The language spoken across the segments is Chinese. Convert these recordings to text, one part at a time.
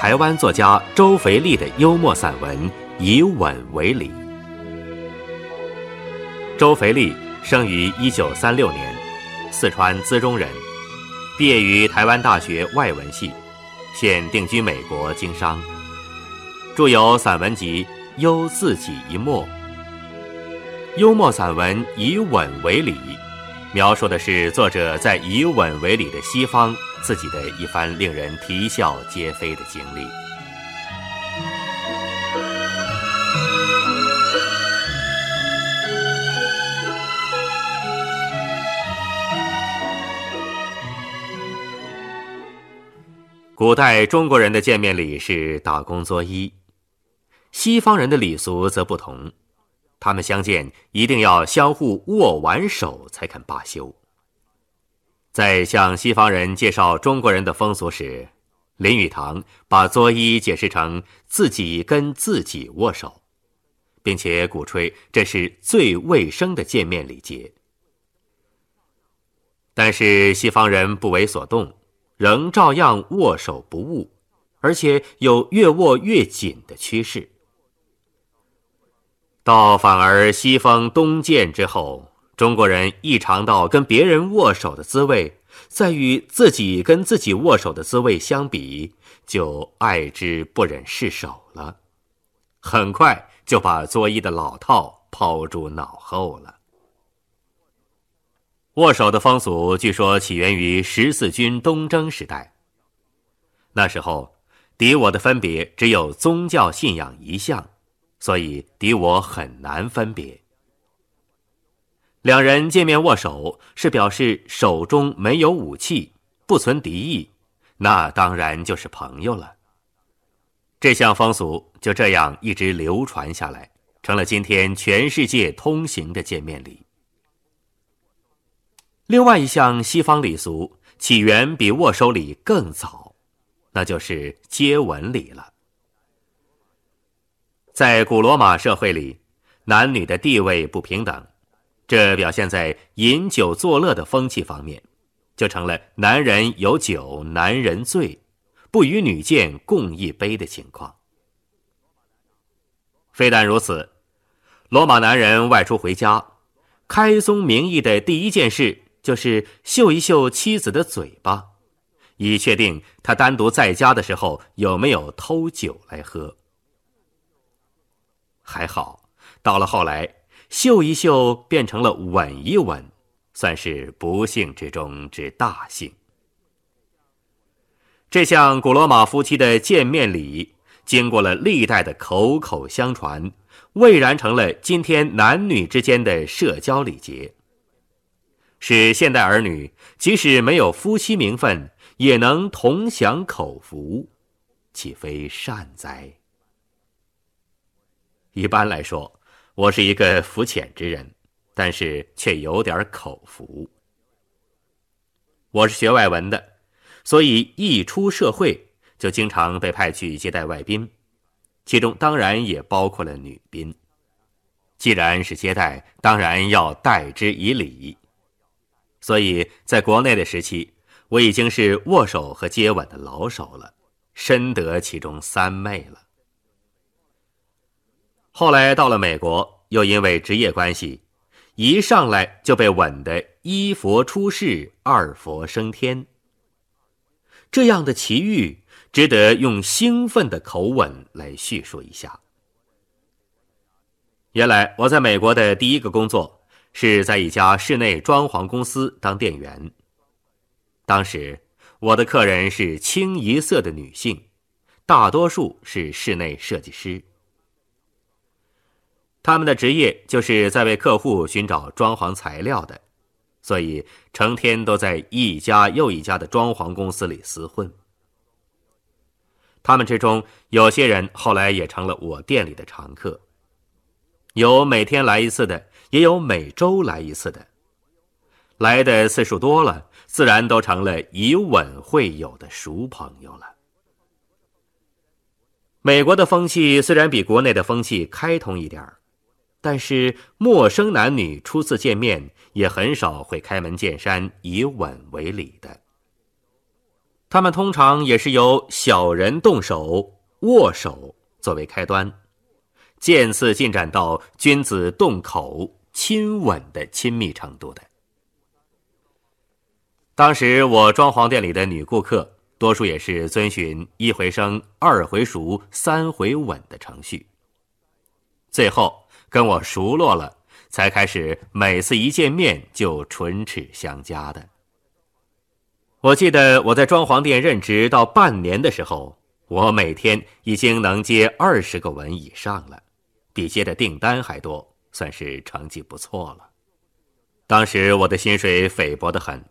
台湾作家周肥力的幽默散文《以吻为礼》。周肥力生于一九三六年，四川资中人，毕业于台湾大学外文系，现定居美国经商。著有散文集《幽自己一默》。幽默散文《以吻为礼》，描述的是作者在以吻为礼的西方自己的一番令人啼笑皆非的经历。古代中国人的见面礼是打躬作揖，西方人的礼俗则不同，他们相见一定要相互握完手才肯罢休。在向西方人介绍中国人的风俗时，林语堂把作揖解释成自己跟自己握手，并且鼓吹这是最卫生的见面礼节。但是西方人不为所动。仍照样握手不误，而且有越握越紧的趋势。到反而西方东渐之后，中国人一尝到跟别人握手的滋味，在与自己跟自己握手的滋味相比，就爱之不忍释手了，很快就把作揖的老套抛诸脑后了。握手的风俗据说起源于十四军东征时代。那时候，敌我的分别只有宗教信仰一项，所以敌我很难分别。两人见面握手，是表示手中没有武器，不存敌意，那当然就是朋友了。这项风俗就这样一直流传下来，成了今天全世界通行的见面礼。另外一项西方礼俗起源比握手礼更早，那就是接吻礼了。在古罗马社会里，男女的地位不平等，这表现在饮酒作乐的风气方面，就成了男人有酒男人醉，不与女见共一杯的情况。非但如此，罗马男人外出回家，开宗明义的第一件事。就是嗅一嗅妻子的嘴巴，以确定他单独在家的时候有没有偷酒来喝。还好，到了后来，嗅一嗅变成了吻一吻，算是不幸之中之大幸。这项古罗马夫妻的见面礼，经过了历代的口口相传，蔚然成了今天男女之间的社交礼节。使现代儿女即使没有夫妻名分，也能同享口福，岂非善哉？一般来说，我是一个肤浅之人，但是却有点口福。我是学外文的，所以一出社会就经常被派去接待外宾，其中当然也包括了女宾。既然是接待，当然要待之以礼。所以，在国内的时期，我已经是握手和接吻的老手了，深得其中三昧了。后来到了美国，又因为职业关系，一上来就被吻得一佛出世，二佛升天。这样的奇遇，值得用兴奋的口吻来叙述一下。原来我在美国的第一个工作。是在一家室内装潢公司当店员。当时我的客人是清一色的女性，大多数是室内设计师。他们的职业就是在为客户寻找装潢材料的，所以成天都在一家又一家的装潢公司里厮混。他们之中有些人后来也成了我店里的常客，有每天来一次的。也有每周来一次的，来的次数多了，自然都成了以吻会友的熟朋友了。美国的风气虽然比国内的风气开通一点儿，但是陌生男女初次见面也很少会开门见山以吻为礼的。他们通常也是由小人动手握手作为开端，渐次进展到君子动口亲吻的亲密程度的。当时我装潢店里的女顾客，多数也是遵循一回生、二回熟、三回吻的程序。最后跟我熟络了，才开始每次一见面就唇齿相加的。我记得我在装潢店任职到半年的时候，我每天已经能接二十个文以上了，比接的订单还多，算是成绩不错了。当时我的薪水菲薄的很，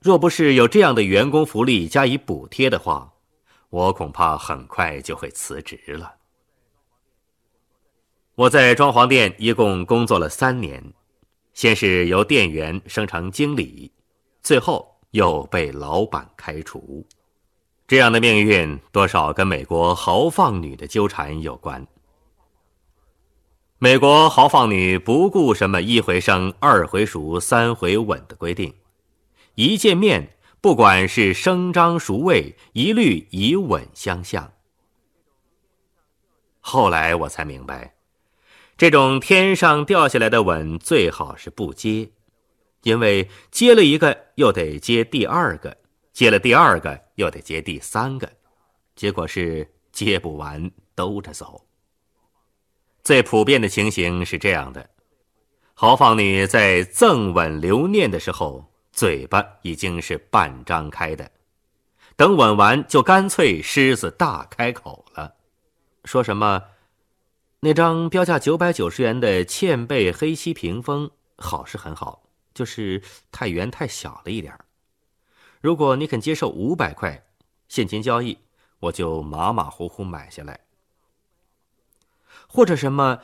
若不是有这样的员工福利加以补贴的话，我恐怕很快就会辞职了。我在装潢店一共工作了三年，先是由店员升成经理，最后。又被老板开除，这样的命运多少跟美国豪放女的纠缠有关。美国豪放女不顾什么一回生、二回熟、三回吻的规定，一见面不管是生张熟味，一律以吻相向。后来我才明白，这种天上掉下来的吻最好是不接。因为接了一个，又得接第二个；接了第二个，又得接第三个，结果是接不完，兜着走。最普遍的情形是这样的：豪放女在赠吻留念的时候，嘴巴已经是半张开的，等吻完就干脆狮子大开口了，说什么“那张标价九百九十元的嵌贝黑漆屏风好是很好。”就是太圆太小了一点如果你肯接受五百块现金交易，我就马马虎虎买下来。或者什么，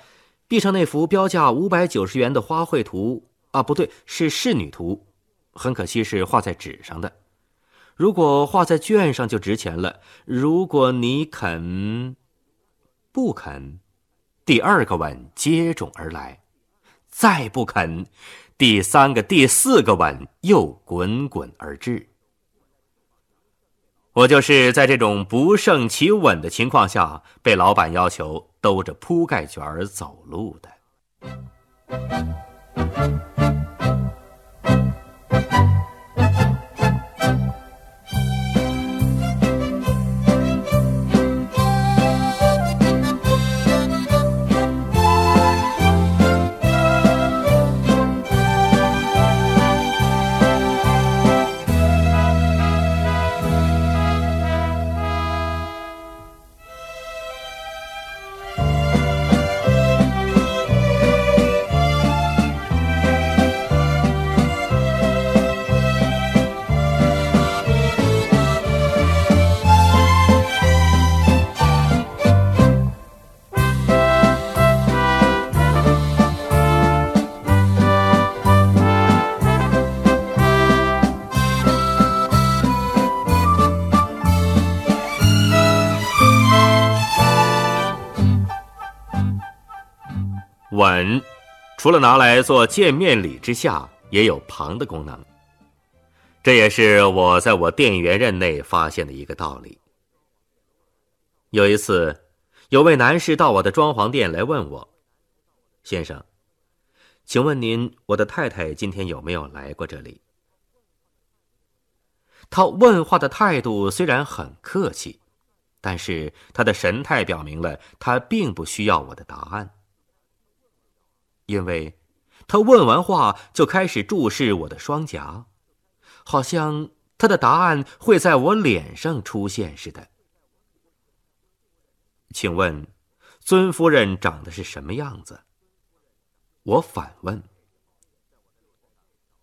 壁上那幅标价五百九十元的花卉图啊，不对，是仕女图，很可惜是画在纸上的。如果画在卷上就值钱了。如果你肯，不肯，第二个吻接踵而来，再不肯。第三个、第四个吻又滚滚而至，我就是在这种不胜其吻的情况下，被老板要求兜着铺盖卷儿走路的。吻，除了拿来做见面礼之下，也有旁的功能。这也是我在我店员任内发现的一个道理。有一次，有位男士到我的装潢店来问我：“先生，请问您，我的太太今天有没有来过这里？”他问话的态度虽然很客气，但是他的神态表明了他并不需要我的答案。因为，他问完话就开始注视我的双颊，好像他的答案会在我脸上出现似的。请问，尊夫人长得是什么样子？我反问。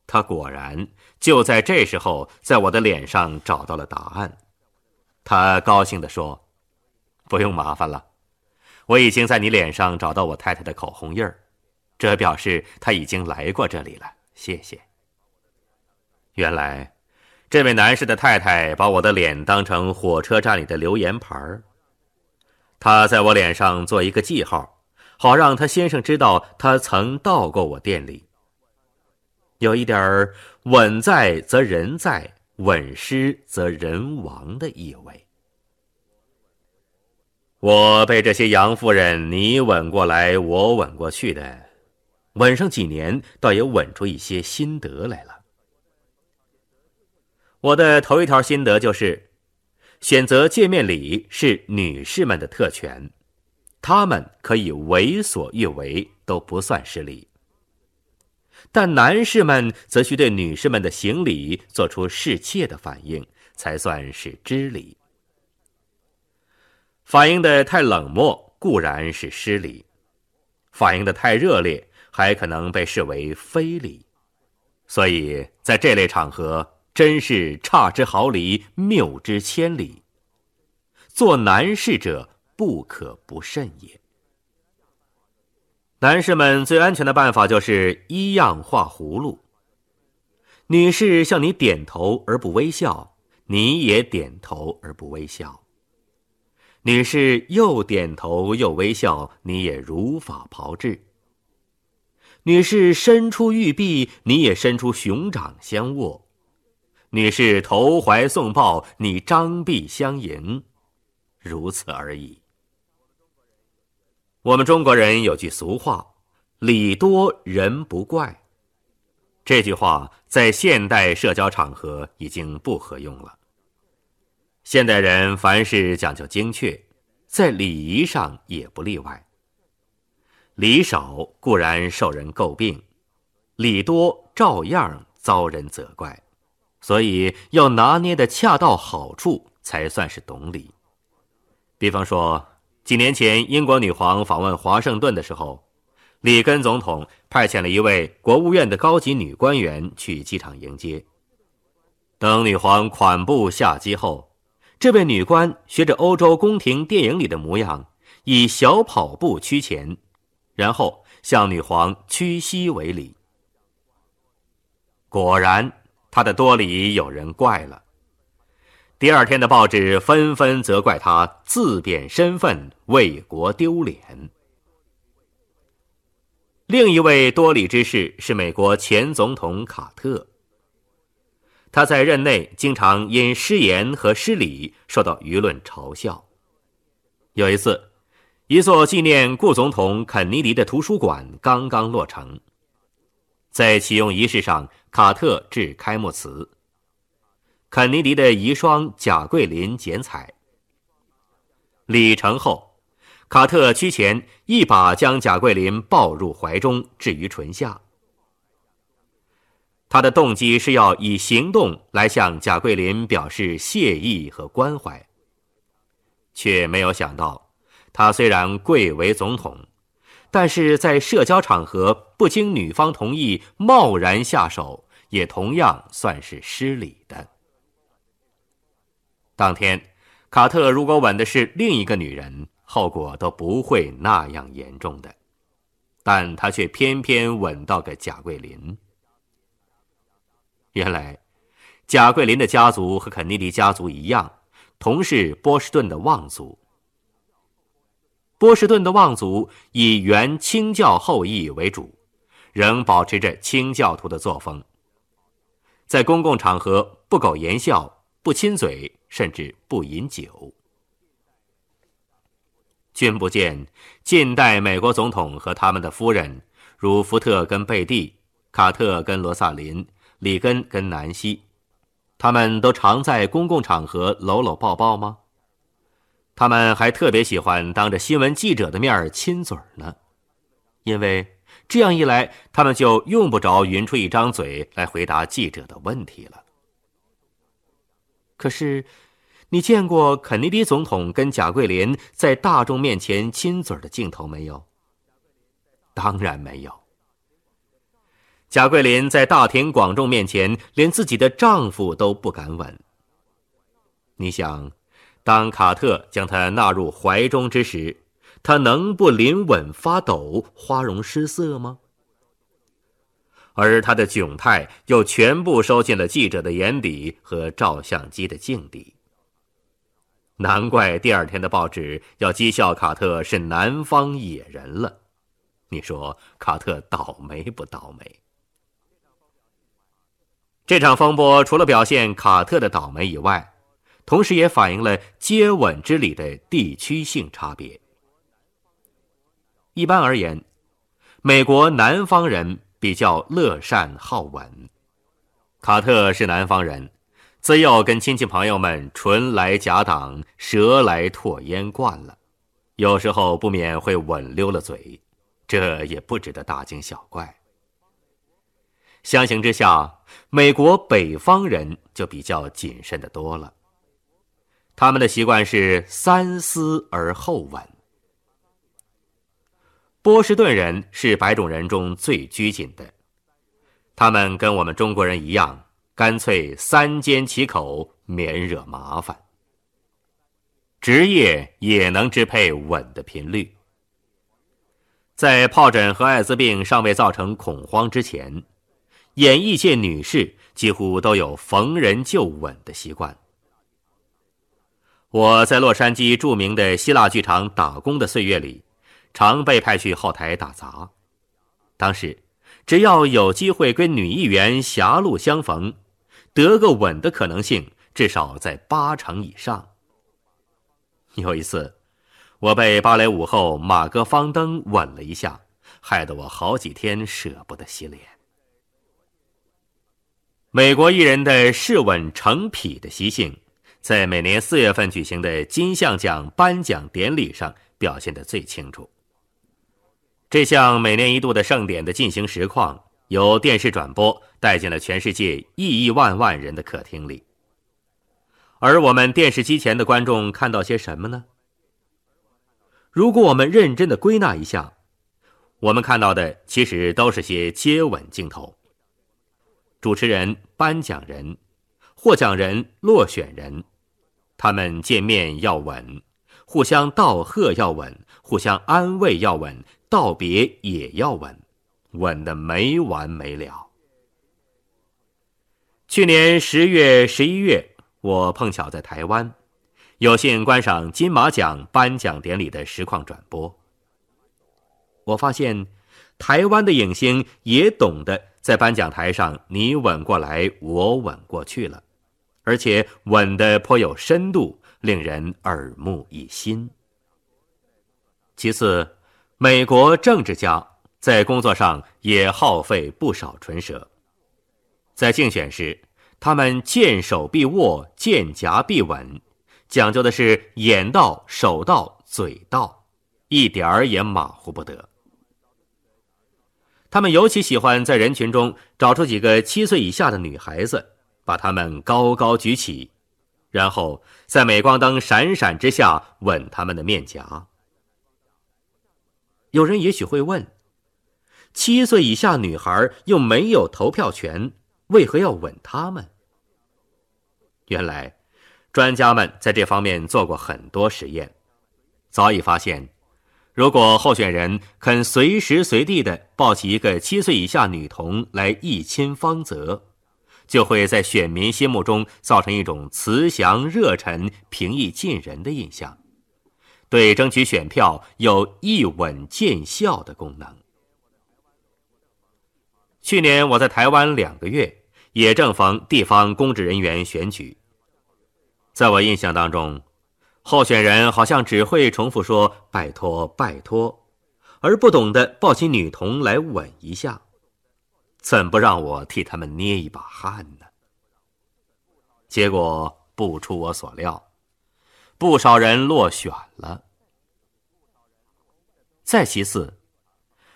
他果然就在这时候，在我的脸上找到了答案。他高兴地说：“不用麻烦了，我已经在你脸上找到我太太的口红印儿。”这表示他已经来过这里了，谢谢。原来，这位男士的太太把我的脸当成火车站里的留言牌儿，他在我脸上做一个记号，好让他先生知道他曾到过我店里。有一点儿“稳在则人在，稳失则人亡的意味。我被这些洋夫人你吻过来，我吻过去的，稳上几年，倒也稳出一些心得来了。我的头一条心得就是，选择见面礼是女士们的特权，她们可以为所欲为，都不算失礼。但男士们则需对女士们的行礼做出侍妾的反应，才算是知礼。反应的太冷漠固然是失礼，反应的太热烈还可能被视为非礼，所以在这类场合真是差之毫厘，谬之千里。做男士者不可不慎也。男士们最安全的办法就是一样画葫芦。女士向你点头而不微笑，你也点头而不微笑。女士又点头又微笑，你也如法炮制。女士伸出玉臂，你也伸出熊掌相握。女士投怀送抱，你张臂相迎，如此而已。我们中国人有句俗话：“礼多人不怪。”这句话在现代社交场合已经不合用了。现代人凡事讲究精确，在礼仪上也不例外。礼少固然受人诟病，礼多照样遭人责怪，所以要拿捏的恰到好处，才算是懂礼。比方说，几年前英国女皇访问华盛顿的时候，里根总统派遣了一位国务院的高级女官员去机场迎接。等女皇款步下机后，这位女官学着欧洲宫廷电影里的模样，以小跑步趋前，然后向女皇屈膝为礼。果然，他的多礼有人怪了。第二天的报纸纷纷责怪他自贬身份，为国丢脸。另一位多礼之士是美国前总统卡特。他在任内经常因失言和失礼受到舆论嘲笑。有一次，一座纪念顾总统肯尼迪的图书馆刚刚落成，在启用仪式上，卡特致开幕词。肯尼迪的遗孀贾桂林剪彩。礼成后，卡特屈前一把将贾桂林抱入怀中，置于唇下。他的动机是要以行动来向贾桂林表示谢意和关怀，却没有想到，他虽然贵为总统，但是在社交场合不经女方同意贸然下手，也同样算是失礼的。当天，卡特如果吻的是另一个女人，后果都不会那样严重的，但他却偏偏吻到个贾桂林。原来，贾桂林的家族和肯尼迪家族一样，同是波士顿的望族。波士顿的望族以原清教后裔为主，仍保持着清教徒的作风。在公共场合不苟言笑，不亲嘴，甚至不饮酒。君不见，近代美国总统和他们的夫人，如福特跟贝蒂、卡特跟罗萨林。里根跟南希，他们都常在公共场合搂搂抱抱吗？他们还特别喜欢当着新闻记者的面亲嘴呢，因为这样一来，他们就用不着匀出一张嘴来回答记者的问题了。可是，你见过肯尼迪总统跟贾桂林在大众面前亲嘴的镜头没有？当然没有。贾桂林在大庭广众面前，连自己的丈夫都不敢吻。你想，当卡特将他纳入怀中之时，他能不临吻发抖、花容失色吗？而他的窘态又全部收进了记者的眼底和照相机的镜底。难怪第二天的报纸要讥笑卡特是南方野人了。你说卡特倒霉不倒霉？这场风波除了表现卡特的倒霉以外，同时也反映了接吻之礼的地区性差别。一般而言，美国南方人比较乐善好吻。卡特是南方人，自幼跟亲戚朋友们唇来夹挡、舌来唾烟惯了，有时候不免会吻溜了嘴，这也不值得大惊小怪。相形之下，美国北方人就比较谨慎的多了。他们的习惯是三思而后吻。波士顿人是白种人中最拘谨的，他们跟我们中国人一样，干脆三缄其口，免惹麻烦。职业也能支配吻的频率。在疱疹和艾滋病尚未造成恐慌之前。演艺界女士几乎都有逢人就吻的习惯。我在洛杉矶著名的希腊剧场打工的岁月里，常被派去后台打杂。当时，只要有机会跟女艺员狭路相逢，得个吻的可能性至少在八成以上。有一次，我被芭蕾舞后马格芳登吻了一下，害得我好几天舍不得洗脸。美国艺人的试吻成癖的习性，在每年四月份举行的金像奖颁奖典礼上表现得最清楚。这项每年一度的盛典的进行实况，由电视转播带进了全世界亿亿万万人的客厅里。而我们电视机前的观众看到些什么呢？如果我们认真的归纳一下，我们看到的其实都是些接吻镜头。主持人、颁奖人、获奖人、落选人，他们见面要吻，互相道贺要吻，互相安慰要吻，道别也要吻，吻得没完没了。去年十月、十一月，我碰巧在台湾，有幸观赏金马奖颁奖典礼的实况转播。我发现，台湾的影星也懂得。在颁奖台上，你吻过来，我吻过去了，而且吻得颇有深度，令人耳目一新。其次，美国政治家在工作上也耗费不少唇舌，在竞选时，他们见手必握，见颊必吻，讲究的是眼到、手到、嘴到，一点儿也马虎不得。他们尤其喜欢在人群中找出几个七岁以下的女孩子，把他们高高举起，然后在镁光灯闪闪之下吻他们的面颊。有人也许会问：七岁以下女孩又没有投票权，为何要吻他们？原来，专家们在这方面做过很多实验，早已发现。如果候选人肯随时随地的抱起一个七岁以下女童来一亲芳泽，就会在选民心目中造成一种慈祥、热忱、平易近人的印象，对争取选票有一吻见效的功能。去年我在台湾两个月，也正逢地方公职人员选举，在我印象当中。候选人好像只会重复说“拜托，拜托”，而不懂得抱起女童来吻一下，怎不让我替他们捏一把汗呢？结果不出我所料，不少人落选了。再其次，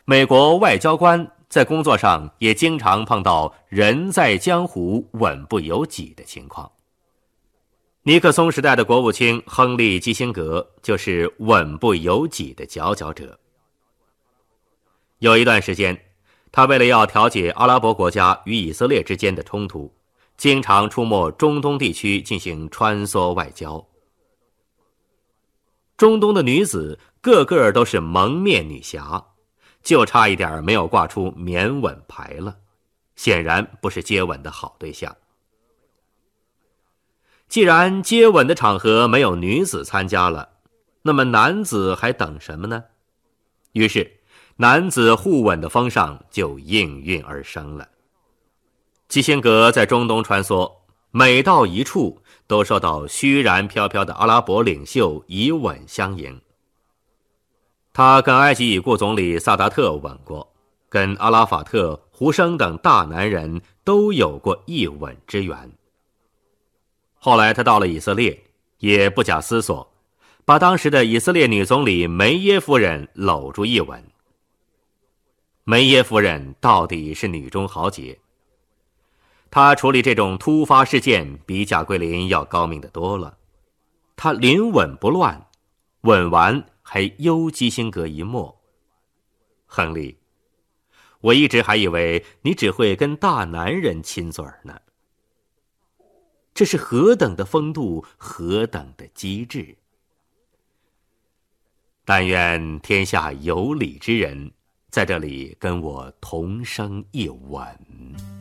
美国外交官在工作上也经常碰到“人在江湖，稳不由己”的情况。尼克松时代的国务卿亨利·基辛格就是稳不由己的佼佼者。有一段时间，他为了要调解阿拉伯国家与以色列之间的冲突，经常出没中东地区进行穿梭外交。中东的女子个个都是蒙面女侠，就差一点没有挂出免吻牌了，显然不是接吻的好对象。既然接吻的场合没有女子参加了，那么男子还等什么呢？于是，男子互吻的风尚就应运而生了。基辛格在中东穿梭，每到一处都受到虚然飘飘的阿拉伯领袖以吻相迎。他跟埃及已故总理萨达特吻过，跟阿拉法特、胡生等大男人都有过一吻之缘。后来他到了以色列，也不假思索，把当时的以色列女总理梅耶夫人搂住一吻。梅耶夫人到底是女中豪杰，她处理这种突发事件比贾桂林要高明的多了。她临吻不乱，吻完。还幽基辛格一默。亨利，我一直还以为你只会跟大男人亲嘴呢。这是何等的风度，何等的机智！但愿天下有礼之人，在这里跟我同生一吻。